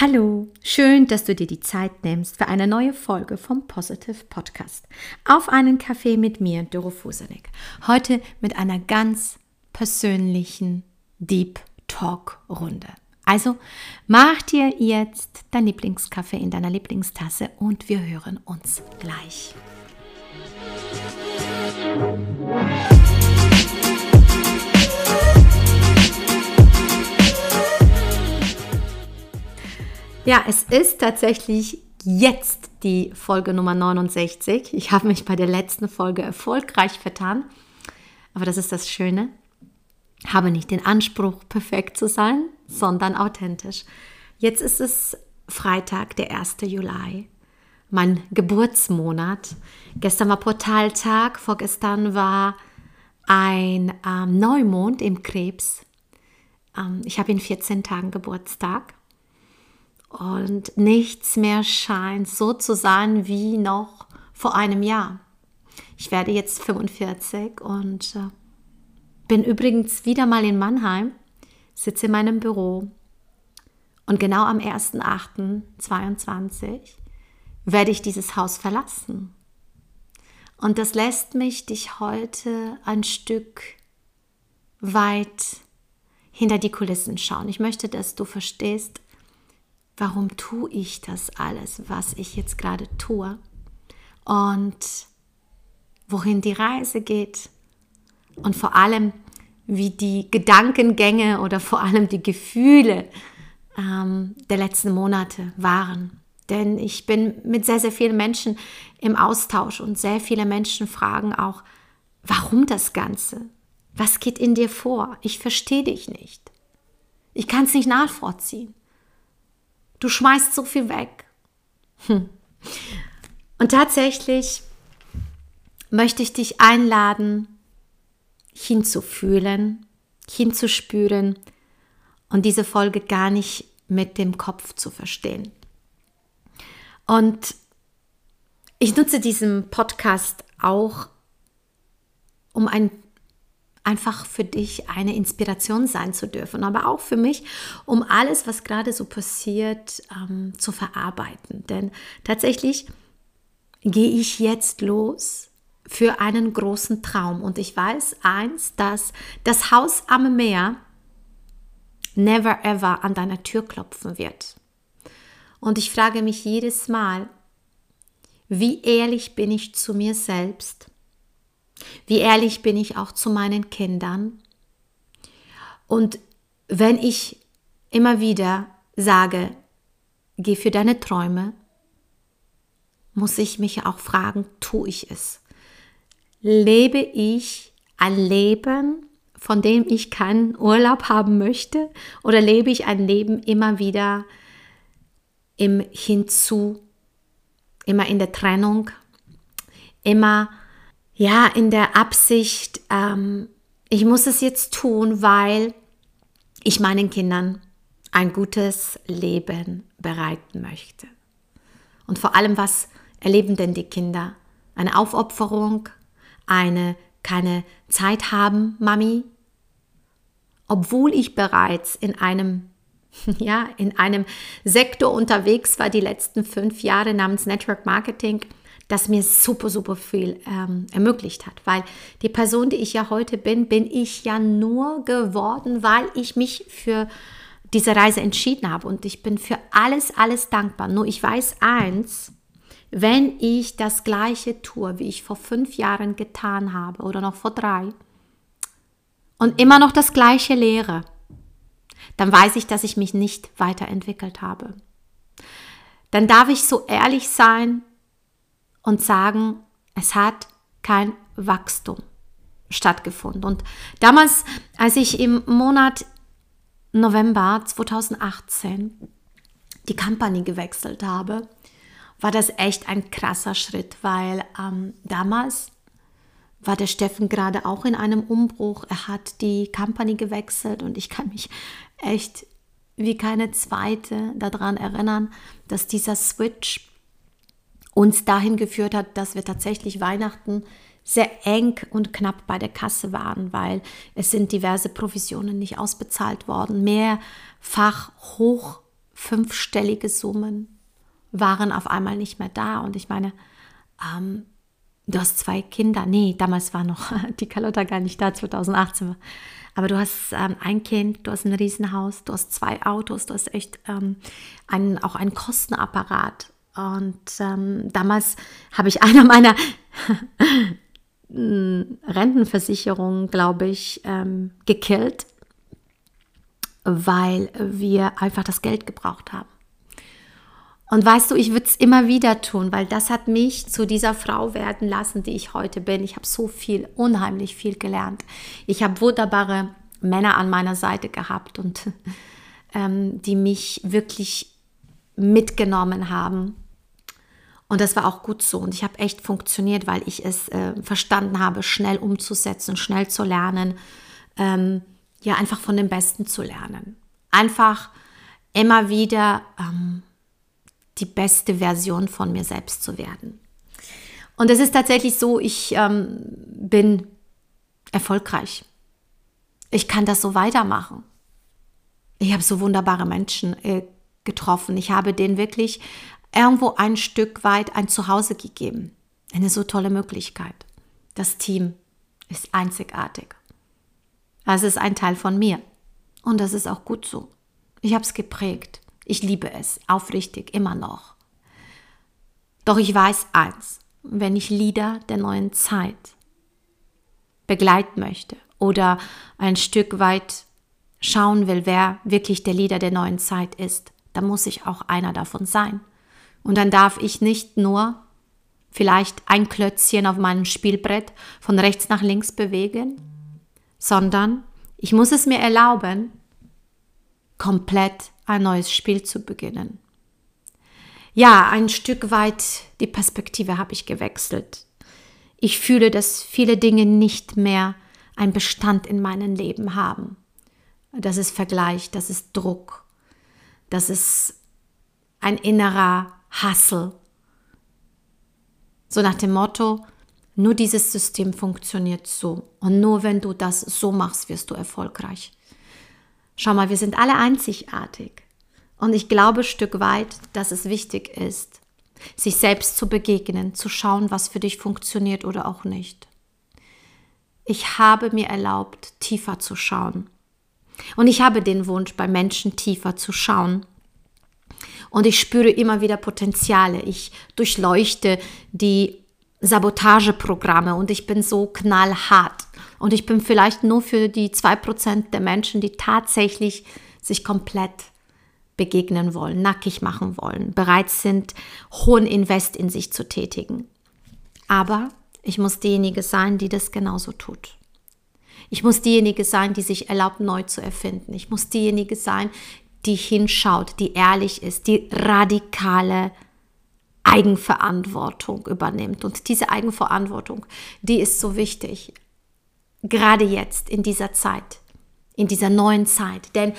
Hallo, schön, dass du dir die Zeit nimmst für eine neue Folge vom Positive Podcast. Auf einen Kaffee mit mir, Doro Fusenek. Heute mit einer ganz persönlichen Deep Talk Runde. Also mach dir jetzt dein Lieblingskaffee in deiner Lieblingstasse und wir hören uns gleich. Ja, es ist tatsächlich jetzt die Folge Nummer 69. Ich habe mich bei der letzten Folge erfolgreich vertan. Aber das ist das Schöne. Habe nicht den Anspruch, perfekt zu sein, sondern authentisch. Jetzt ist es Freitag, der 1. Juli, mein Geburtsmonat. Gestern war Portaltag, vorgestern war ein ähm, Neumond im Krebs. Ähm, ich habe in 14 Tagen Geburtstag und nichts mehr scheint so zu sein wie noch vor einem Jahr. Ich werde jetzt 45 und äh, bin übrigens wieder mal in Mannheim, sitze in meinem Büro und genau am 1.8.22 werde ich dieses Haus verlassen. Und das lässt mich dich heute ein Stück weit hinter die Kulissen schauen. Ich möchte, dass du verstehst, warum tue ich das alles, was ich jetzt gerade tue und wohin die Reise geht und vor allem, wie die Gedankengänge oder vor allem die Gefühle ähm, der letzten Monate waren. Denn ich bin mit sehr, sehr vielen Menschen im Austausch und sehr viele Menschen fragen auch, warum das Ganze? Was geht in dir vor? Ich verstehe dich nicht. Ich kann es nicht nachvollziehen. Du schmeißt so viel weg. Hm. Und tatsächlich möchte ich dich einladen, hinzufühlen, hinzuspüren und diese Folge gar nicht mit dem Kopf zu verstehen. Und ich nutze diesen Podcast auch, um ein einfach für dich eine Inspiration sein zu dürfen, aber auch für mich, um alles, was gerade so passiert, ähm, zu verarbeiten. Denn tatsächlich gehe ich jetzt los für einen großen Traum. Und ich weiß eins, dass das Haus am Meer never ever an deiner Tür klopfen wird. Und ich frage mich jedes Mal, wie ehrlich bin ich zu mir selbst? Wie ehrlich bin ich auch zu meinen Kindern? Und wenn ich immer wieder sage, geh für deine Träume, muss ich mich auch fragen, tue ich es? Lebe ich ein Leben, von dem ich keinen Urlaub haben möchte? Oder lebe ich ein Leben immer wieder im Hinzu, immer in der Trennung, immer ja, in der Absicht, ähm, ich muss es jetzt tun, weil ich meinen Kindern ein gutes Leben bereiten möchte. Und vor allem, was erleben denn die Kinder? Eine Aufopferung, eine keine Zeit haben, Mami, obwohl ich bereits in einem ja, in einem Sektor unterwegs war die letzten fünf Jahre namens Network Marketing, das mir super, super viel ähm, ermöglicht hat. Weil die Person, die ich ja heute bin, bin ich ja nur geworden, weil ich mich für diese Reise entschieden habe. Und ich bin für alles, alles dankbar. Nur ich weiß eins, wenn ich das gleiche tue, wie ich vor fünf Jahren getan habe oder noch vor drei und immer noch das gleiche lehre, dann weiß ich, dass ich mich nicht weiterentwickelt habe. Dann darf ich so ehrlich sein und sagen, es hat kein Wachstum stattgefunden. Und damals, als ich im Monat November 2018 die Company gewechselt habe, war das echt ein krasser Schritt, weil ähm, damals war der Steffen gerade auch in einem Umbruch. Er hat die Company gewechselt und ich kann mich echt wie keine zweite daran erinnern, dass dieser Switch uns dahin geführt hat, dass wir tatsächlich Weihnachten sehr eng und knapp bei der Kasse waren, weil es sind diverse Provisionen nicht ausbezahlt worden, mehrfach hoch fünfstellige Summen waren auf einmal nicht mehr da. Und ich meine, ähm, du hast zwei Kinder. Nee, damals war noch die Carlotta gar nicht da, 2018. Aber du hast ähm, ein Kind, du hast ein Riesenhaus, du hast zwei Autos, du hast echt ähm, einen, auch einen Kostenapparat. Und ähm, damals habe ich einer meiner Rentenversicherungen, glaube ich, ähm, gekillt, weil wir einfach das Geld gebraucht haben. Und weißt du, ich würde es immer wieder tun, weil das hat mich zu dieser Frau werden lassen, die ich heute bin. Ich habe so viel, unheimlich viel gelernt. Ich habe wunderbare Männer an meiner Seite gehabt und ähm, die mich wirklich mitgenommen haben. Und das war auch gut so. Und ich habe echt funktioniert, weil ich es äh, verstanden habe, schnell umzusetzen, schnell zu lernen. Ähm, ja, einfach von dem Besten zu lernen. Einfach immer wieder ähm, die beste Version von mir selbst zu werden. Und es ist tatsächlich so, ich ähm, bin erfolgreich. Ich kann das so weitermachen. Ich habe so wunderbare Menschen äh, getroffen. Ich habe denen wirklich irgendwo ein Stück weit ein Zuhause gegeben. Eine so tolle Möglichkeit. Das Team ist einzigartig. Es ist ein Teil von mir. Und das ist auch gut so. Ich habe es geprägt. Ich liebe es, aufrichtig, immer noch. Doch ich weiß eins, wenn ich Lieder der neuen Zeit begleiten möchte oder ein Stück weit schauen will, wer wirklich der Lieder der neuen Zeit ist, dann muss ich auch einer davon sein. Und dann darf ich nicht nur vielleicht ein Klötzchen auf meinem Spielbrett von rechts nach links bewegen, sondern ich muss es mir erlauben, komplett ein neues Spiel zu beginnen. Ja, ein Stück weit die Perspektive habe ich gewechselt. Ich fühle, dass viele Dinge nicht mehr einen Bestand in meinem Leben haben. Das ist Vergleich, das ist Druck, das ist ein innerer Hassel. So nach dem Motto, nur dieses System funktioniert so und nur wenn du das so machst, wirst du erfolgreich. Schau mal, wir sind alle einzigartig. Und ich glaube ein Stück weit, dass es wichtig ist, sich selbst zu begegnen, zu schauen, was für dich funktioniert oder auch nicht. Ich habe mir erlaubt, tiefer zu schauen. Und ich habe den Wunsch, bei Menschen tiefer zu schauen. Und ich spüre immer wieder Potenziale. Ich durchleuchte die Sabotageprogramme und ich bin so knallhart. Und ich bin vielleicht nur für die 2% der Menschen, die tatsächlich sich komplett begegnen wollen, nackig machen wollen, bereit sind, hohen Invest in sich zu tätigen. Aber ich muss diejenige sein, die das genauso tut. Ich muss diejenige sein, die sich erlaubt, neu zu erfinden. Ich muss diejenige sein, die hinschaut, die ehrlich ist, die radikale Eigenverantwortung übernimmt. Und diese Eigenverantwortung, die ist so wichtig, gerade jetzt in dieser Zeit, in dieser neuen Zeit. Denn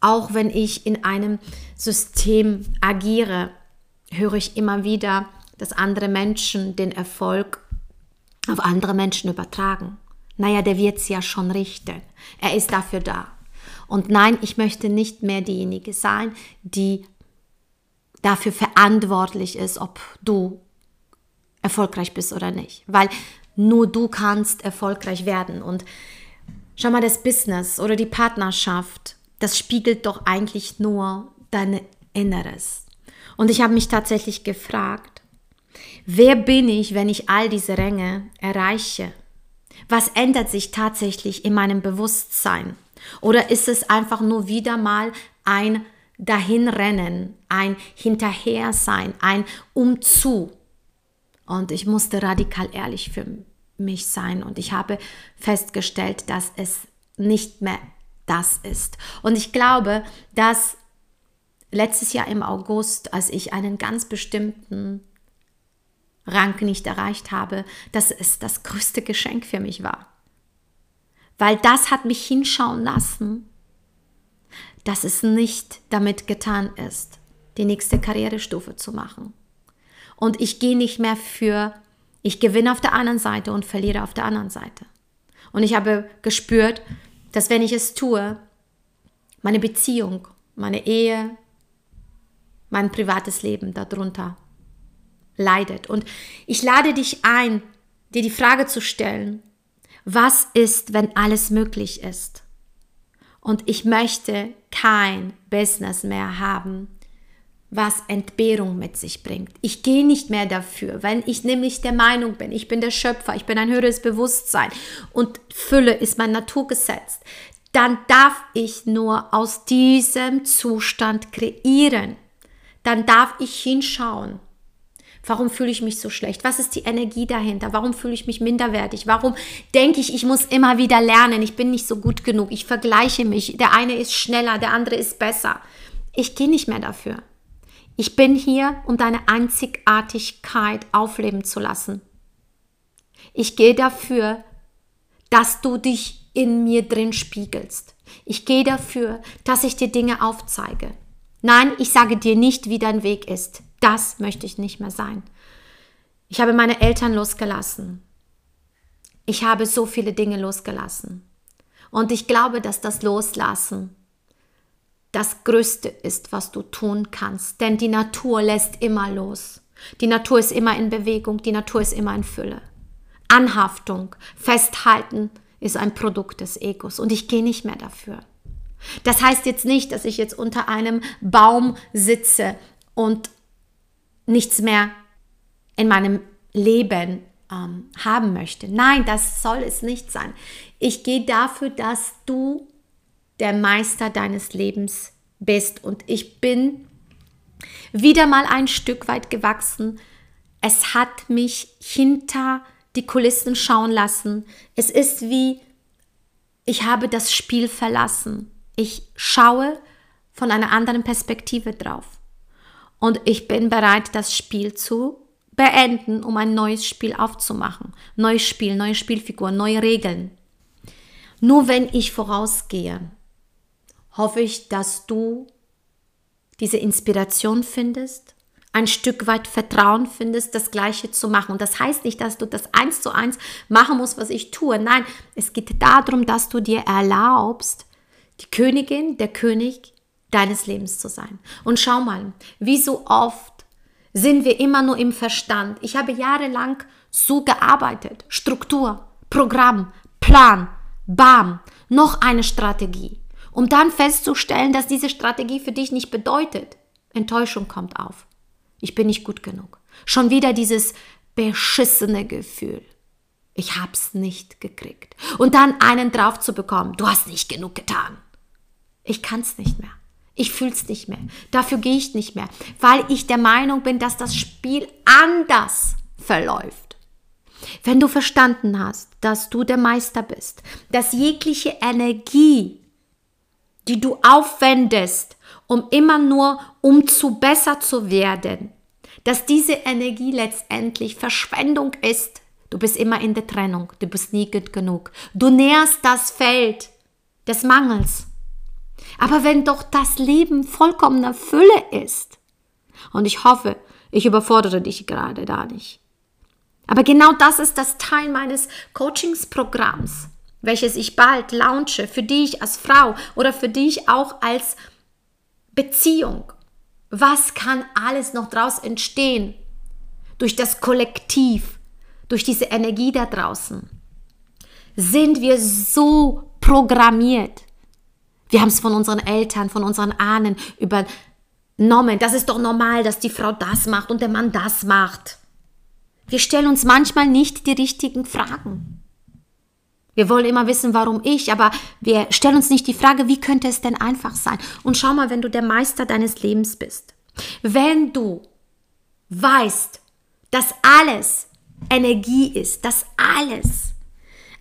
auch wenn ich in einem System agiere, höre ich immer wieder, dass andere Menschen den Erfolg auf andere Menschen übertragen. Naja, der wird es ja schon richten. Er ist dafür da. Und nein, ich möchte nicht mehr diejenige sein, die dafür verantwortlich ist, ob du erfolgreich bist oder nicht. Weil nur du kannst erfolgreich werden. Und schau mal, das Business oder die Partnerschaft, das spiegelt doch eigentlich nur dein Inneres. Und ich habe mich tatsächlich gefragt, wer bin ich, wenn ich all diese Ränge erreiche? Was ändert sich tatsächlich in meinem Bewusstsein? Oder ist es einfach nur wieder mal ein Dahinrennen, ein Hinterhersein, ein Umzu? Und ich musste radikal ehrlich für mich sein. Und ich habe festgestellt, dass es nicht mehr das ist. Und ich glaube, dass letztes Jahr im August, als ich einen ganz bestimmten Rang nicht erreicht habe, dass es das größte Geschenk für mich war. Weil das hat mich hinschauen lassen, dass es nicht damit getan ist, die nächste Karrierestufe zu machen. Und ich gehe nicht mehr für, ich gewinne auf der einen Seite und verliere auf der anderen Seite. Und ich habe gespürt, dass wenn ich es tue, meine Beziehung, meine Ehe, mein privates Leben darunter leidet. Und ich lade dich ein, dir die Frage zu stellen, was ist, wenn alles möglich ist? Und ich möchte kein Business mehr haben, was Entbehrung mit sich bringt. Ich gehe nicht mehr dafür, wenn ich nämlich der Meinung bin, ich bin der Schöpfer, ich bin ein höheres Bewusstsein und Fülle ist mein Naturgesetz, dann darf ich nur aus diesem Zustand kreieren. Dann darf ich hinschauen. Warum fühle ich mich so schlecht? Was ist die Energie dahinter? Warum fühle ich mich minderwertig? Warum denke ich, ich muss immer wieder lernen? Ich bin nicht so gut genug. Ich vergleiche mich. Der eine ist schneller, der andere ist besser. Ich gehe nicht mehr dafür. Ich bin hier, um deine Einzigartigkeit aufleben zu lassen. Ich gehe dafür, dass du dich in mir drin spiegelst. Ich gehe dafür, dass ich dir Dinge aufzeige. Nein, ich sage dir nicht, wie dein Weg ist. Das möchte ich nicht mehr sein. Ich habe meine Eltern losgelassen. Ich habe so viele Dinge losgelassen. Und ich glaube, dass das Loslassen das Größte ist, was du tun kannst. Denn die Natur lässt immer los. Die Natur ist immer in Bewegung, die Natur ist immer in Fülle. Anhaftung, Festhalten ist ein Produkt des Egos und ich gehe nicht mehr dafür. Das heißt jetzt nicht, dass ich jetzt unter einem Baum sitze und nichts mehr in meinem Leben ähm, haben möchte. Nein, das soll es nicht sein. Ich gehe dafür, dass du der Meister deines Lebens bist. Und ich bin wieder mal ein Stück weit gewachsen. Es hat mich hinter die Kulissen schauen lassen. Es ist wie, ich habe das Spiel verlassen. Ich schaue von einer anderen Perspektive drauf. Und ich bin bereit, das Spiel zu beenden, um ein neues Spiel aufzumachen. Neues Spiel, neue Spielfiguren, neue Regeln. Nur wenn ich vorausgehe, hoffe ich, dass du diese Inspiration findest, ein Stück weit Vertrauen findest, das Gleiche zu machen. Und das heißt nicht, dass du das eins zu eins machen musst, was ich tue. Nein, es geht darum, dass du dir erlaubst, die Königin, der König deines Lebens zu sein. Und schau mal, wie so oft sind wir immer nur im Verstand. Ich habe jahrelang so gearbeitet. Struktur, Programm, Plan, Bam, noch eine Strategie um dann festzustellen, dass diese Strategie für dich nicht bedeutet. Enttäuschung kommt auf. Ich bin nicht gut genug. Schon wieder dieses beschissene Gefühl. Ich hab's nicht gekriegt. Und dann einen drauf zu bekommen. Du hast nicht genug getan. Ich kann's nicht mehr. Ich fühl's nicht mehr. Dafür gehe ich nicht mehr, weil ich der Meinung bin, dass das Spiel anders verläuft. Wenn du verstanden hast, dass du der Meister bist, dass jegliche Energie die du aufwendest, um immer nur, um zu besser zu werden, dass diese Energie letztendlich Verschwendung ist. Du bist immer in der Trennung, du bist nie gut genug. Du nährst das Feld des Mangels. Aber wenn doch das Leben vollkommener Fülle ist, und ich hoffe, ich überfordere dich gerade da nicht. Aber genau das ist das Teil meines Coachingsprogramms welches ich bald launche, für dich als Frau oder für dich auch als Beziehung. Was kann alles noch draus entstehen? Durch das Kollektiv, durch diese Energie da draußen. Sind wir so programmiert? Wir haben es von unseren Eltern, von unseren Ahnen übernommen. Das ist doch normal, dass die Frau das macht und der Mann das macht. Wir stellen uns manchmal nicht die richtigen Fragen. Wir wollen immer wissen, warum ich, aber wir stellen uns nicht die Frage, wie könnte es denn einfach sein? Und schau mal, wenn du der Meister deines Lebens bist, wenn du weißt, dass alles Energie ist, dass alles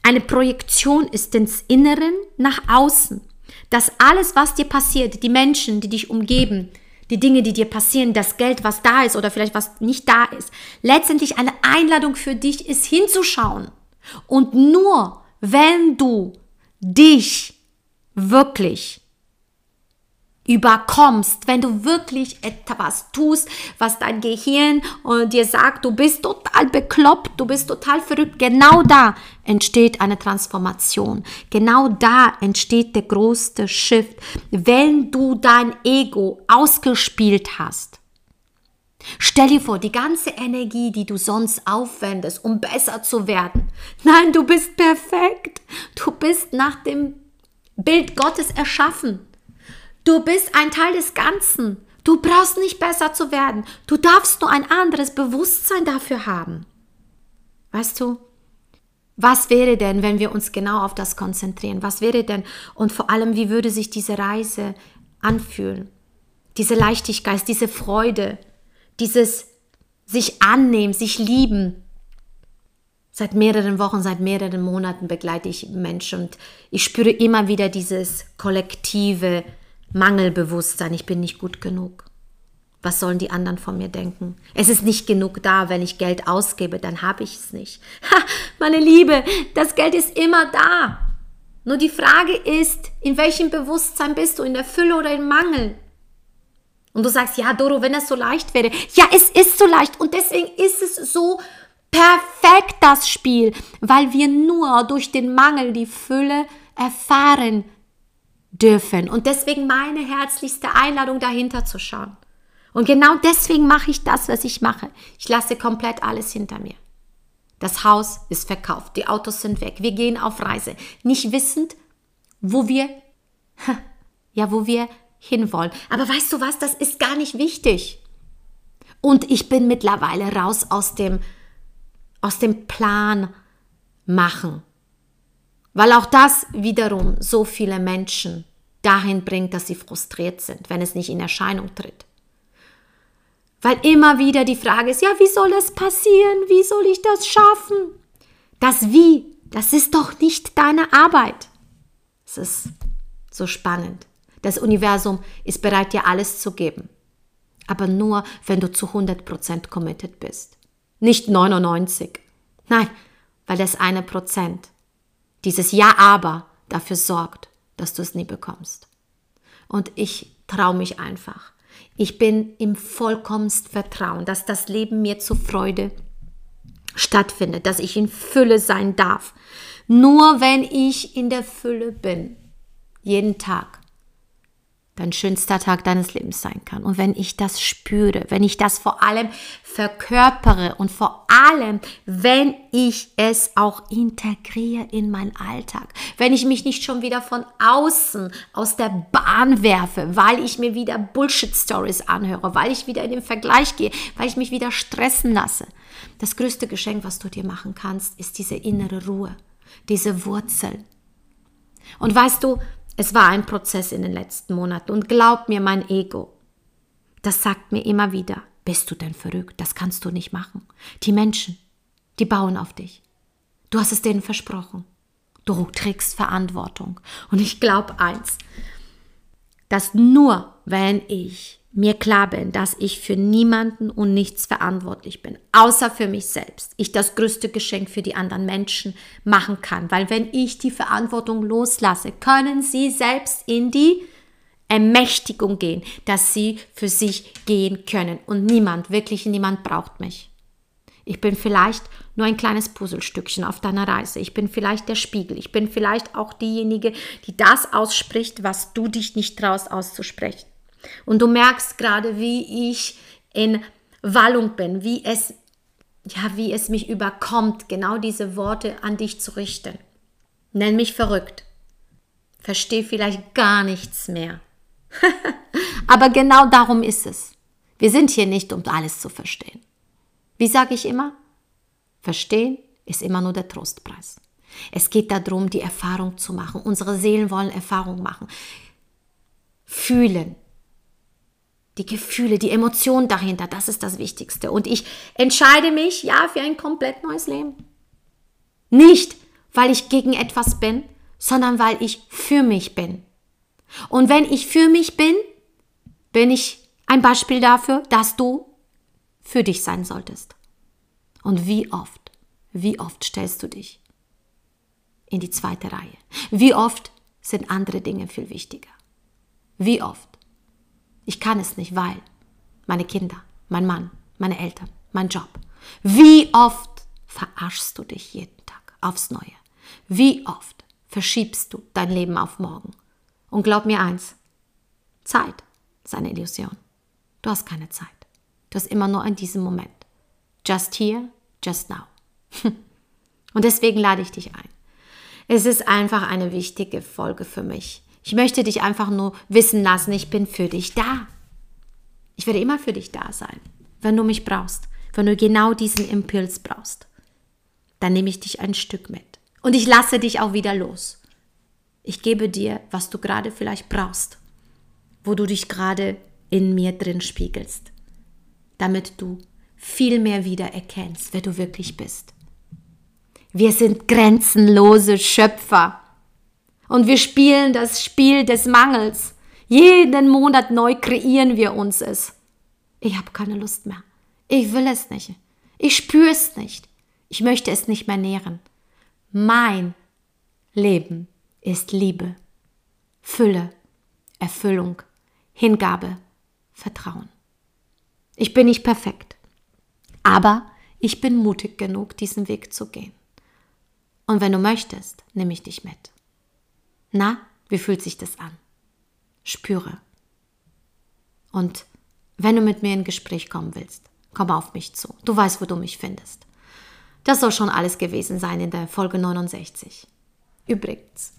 eine Projektion ist ins Inneren nach außen, dass alles, was dir passiert, die Menschen, die dich umgeben, die Dinge, die dir passieren, das Geld, was da ist oder vielleicht was nicht da ist, letztendlich eine Einladung für dich ist, hinzuschauen. Und nur wenn du dich wirklich überkommst, wenn du wirklich etwas tust, was dein Gehirn äh, dir sagt, du bist total bekloppt, du bist total verrückt, genau da entsteht eine Transformation. Genau da entsteht der größte Shift, wenn du dein Ego ausgespielt hast. Stell dir vor, die ganze Energie, die du sonst aufwendest, um besser zu werden. Nein, du bist perfekt. Du bist nach dem Bild Gottes erschaffen. Du bist ein Teil des Ganzen. Du brauchst nicht besser zu werden. Du darfst nur ein anderes Bewusstsein dafür haben. Weißt du? Was wäre denn, wenn wir uns genau auf das konzentrieren? Was wäre denn und vor allem, wie würde sich diese Reise anfühlen? Diese Leichtigkeit, diese Freude, dieses sich annehmen, sich lieben. Seit mehreren Wochen, seit mehreren Monaten begleite ich Menschen und ich spüre immer wieder dieses kollektive Mangelbewusstsein. Ich bin nicht gut genug. Was sollen die anderen von mir denken? Es ist nicht genug da, wenn ich Geld ausgebe, dann habe ich es nicht. Ha, meine Liebe, das Geld ist immer da. Nur die Frage ist, in welchem Bewusstsein bist du, in der Fülle oder im Mangel? Und du sagst, ja, Doro, wenn es so leicht wäre. Ja, es ist so leicht und deswegen ist es so perfekt, das Spiel, weil wir nur durch den Mangel die Fülle erfahren dürfen. Und deswegen meine herzlichste Einladung, dahinter zu schauen. Und genau deswegen mache ich das, was ich mache. Ich lasse komplett alles hinter mir. Das Haus ist verkauft, die Autos sind weg, wir gehen auf Reise, nicht wissend, wo wir, ja, wo wir hinwollen. Aber weißt du was, das ist gar nicht wichtig. Und ich bin mittlerweile raus aus dem, aus dem Plan machen. Weil auch das wiederum so viele Menschen dahin bringt, dass sie frustriert sind, wenn es nicht in Erscheinung tritt. Weil immer wieder die Frage ist, ja, wie soll das passieren? Wie soll ich das schaffen? Das Wie, das ist doch nicht deine Arbeit. Es ist so spannend. Das Universum ist bereit, dir alles zu geben. Aber nur, wenn du zu 100% committed bist. Nicht 99. Nein, weil das eine Prozent, dieses Ja aber, dafür sorgt, dass du es nie bekommst. Und ich traue mich einfach. Ich bin im vollkommensten Vertrauen, dass das Leben mir zur Freude stattfindet, dass ich in Fülle sein darf. Nur wenn ich in der Fülle bin, jeden Tag, dein schönster Tag deines Lebens sein kann. Und wenn ich das spüre, wenn ich das vor allem verkörpere und vor allem, wenn ich es auch integriere in meinen Alltag, wenn ich mich nicht schon wieder von außen aus der Bahn werfe, weil ich mir wieder Bullshit-Stories anhöre, weil ich wieder in den Vergleich gehe, weil ich mich wieder stressen lasse. Das größte Geschenk, was du dir machen kannst, ist diese innere Ruhe, diese Wurzel. Und weißt du, es war ein Prozess in den letzten Monaten und glaub mir, mein Ego, das sagt mir immer wieder, bist du denn verrückt? Das kannst du nicht machen. Die Menschen, die bauen auf dich. Du hast es denen versprochen. Du trägst Verantwortung. Und ich glaube eins, dass nur wenn ich mir klar bin, dass ich für niemanden und nichts verantwortlich bin, außer für mich selbst, ich das größte Geschenk für die anderen Menschen machen kann. Weil wenn ich die Verantwortung loslasse, können sie selbst in die Ermächtigung gehen, dass sie für sich gehen können. Und niemand, wirklich niemand braucht mich. Ich bin vielleicht nur ein kleines Puzzlestückchen auf deiner Reise. Ich bin vielleicht der Spiegel. Ich bin vielleicht auch diejenige, die das ausspricht, was du dich nicht traust auszusprechen. Und du merkst gerade, wie ich in Wallung bin, wie es, ja, wie es mich überkommt, genau diese Worte an dich zu richten. Nenn mich verrückt. Verstehe vielleicht gar nichts mehr. Aber genau darum ist es. Wir sind hier nicht, um alles zu verstehen. Wie sage ich immer? Verstehen ist immer nur der Trostpreis. Es geht darum, die Erfahrung zu machen. Unsere Seelen wollen Erfahrung machen. Fühlen, die Gefühle, die Emotionen dahinter, das ist das Wichtigste. Und ich entscheide mich, ja, für ein komplett neues Leben. Nicht, weil ich gegen etwas bin, sondern weil ich für mich bin. Und wenn ich für mich bin, bin ich ein Beispiel dafür, dass du für dich sein solltest. Und wie oft, wie oft stellst du dich in die zweite Reihe? Wie oft sind andere Dinge viel wichtiger? Wie oft? Ich kann es nicht, weil meine Kinder, mein Mann, meine Eltern, mein Job. Wie oft verarschst du dich jeden Tag aufs Neue? Wie oft verschiebst du dein Leben auf morgen? Und glaub mir eins, Zeit ist eine Illusion. Du hast keine Zeit. Du hast immer nur in diesem Moment. Just here, just now. Und deswegen lade ich dich ein. Es ist einfach eine wichtige Folge für mich. Ich möchte dich einfach nur wissen lassen, ich bin für dich da. Ich werde immer für dich da sein, wenn du mich brauchst, wenn du genau diesen Impuls brauchst. Dann nehme ich dich ein Stück mit. Und ich lasse dich auch wieder los. Ich gebe dir, was du gerade vielleicht brauchst, wo du dich gerade in mir drin spiegelst, damit du viel mehr wieder erkennst, wer du wirklich bist. Wir sind grenzenlose Schöpfer. Und wir spielen das Spiel des Mangels. Jeden Monat neu kreieren wir uns es. Ich habe keine Lust mehr. Ich will es nicht. Ich spüre es nicht. Ich möchte es nicht mehr nähren. Mein Leben ist Liebe, Fülle, Erfüllung, Hingabe, Vertrauen. Ich bin nicht perfekt, aber ich bin mutig genug, diesen Weg zu gehen. Und wenn du möchtest, nehme ich dich mit. Na, wie fühlt sich das an? Spüre. Und wenn du mit mir in Gespräch kommen willst, komm auf mich zu. Du weißt, wo du mich findest. Das soll schon alles gewesen sein in der Folge 69. Übrigens,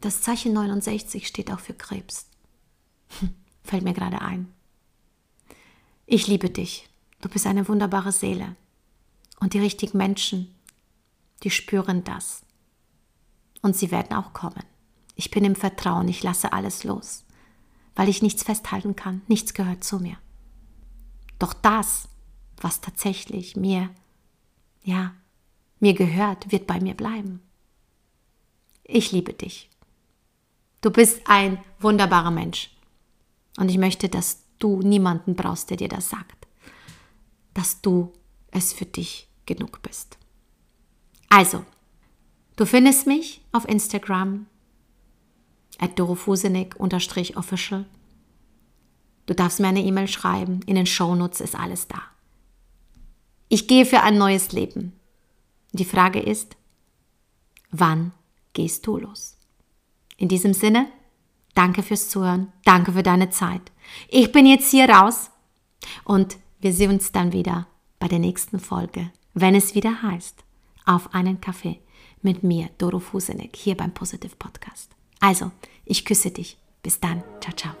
das Zeichen 69 steht auch für Krebs. Fällt mir gerade ein. Ich liebe dich. Du bist eine wunderbare Seele. Und die richtigen Menschen, die spüren das. Und sie werden auch kommen. Ich bin im Vertrauen, ich lasse alles los, weil ich nichts festhalten kann, nichts gehört zu mir. Doch das, was tatsächlich mir ja, mir gehört, wird bei mir bleiben. Ich liebe dich. Du bist ein wunderbarer Mensch. Und ich möchte, dass du niemanden brauchst, der dir das sagt. Dass du es für dich genug bist. Also, du findest mich auf Instagram at dorofusenig-official. Du darfst mir eine E-Mail schreiben. In den Shownotes ist alles da. Ich gehe für ein neues Leben. Die Frage ist, wann gehst du los? In diesem Sinne, danke fürs Zuhören, danke für deine Zeit. Ich bin jetzt hier raus und wir sehen uns dann wieder bei der nächsten Folge, wenn es wieder heißt, auf einen Kaffee mit mir, Doro Fusenek, hier beim Positive Podcast. Also, ich küsse dich. Bis dann. Ciao, ciao.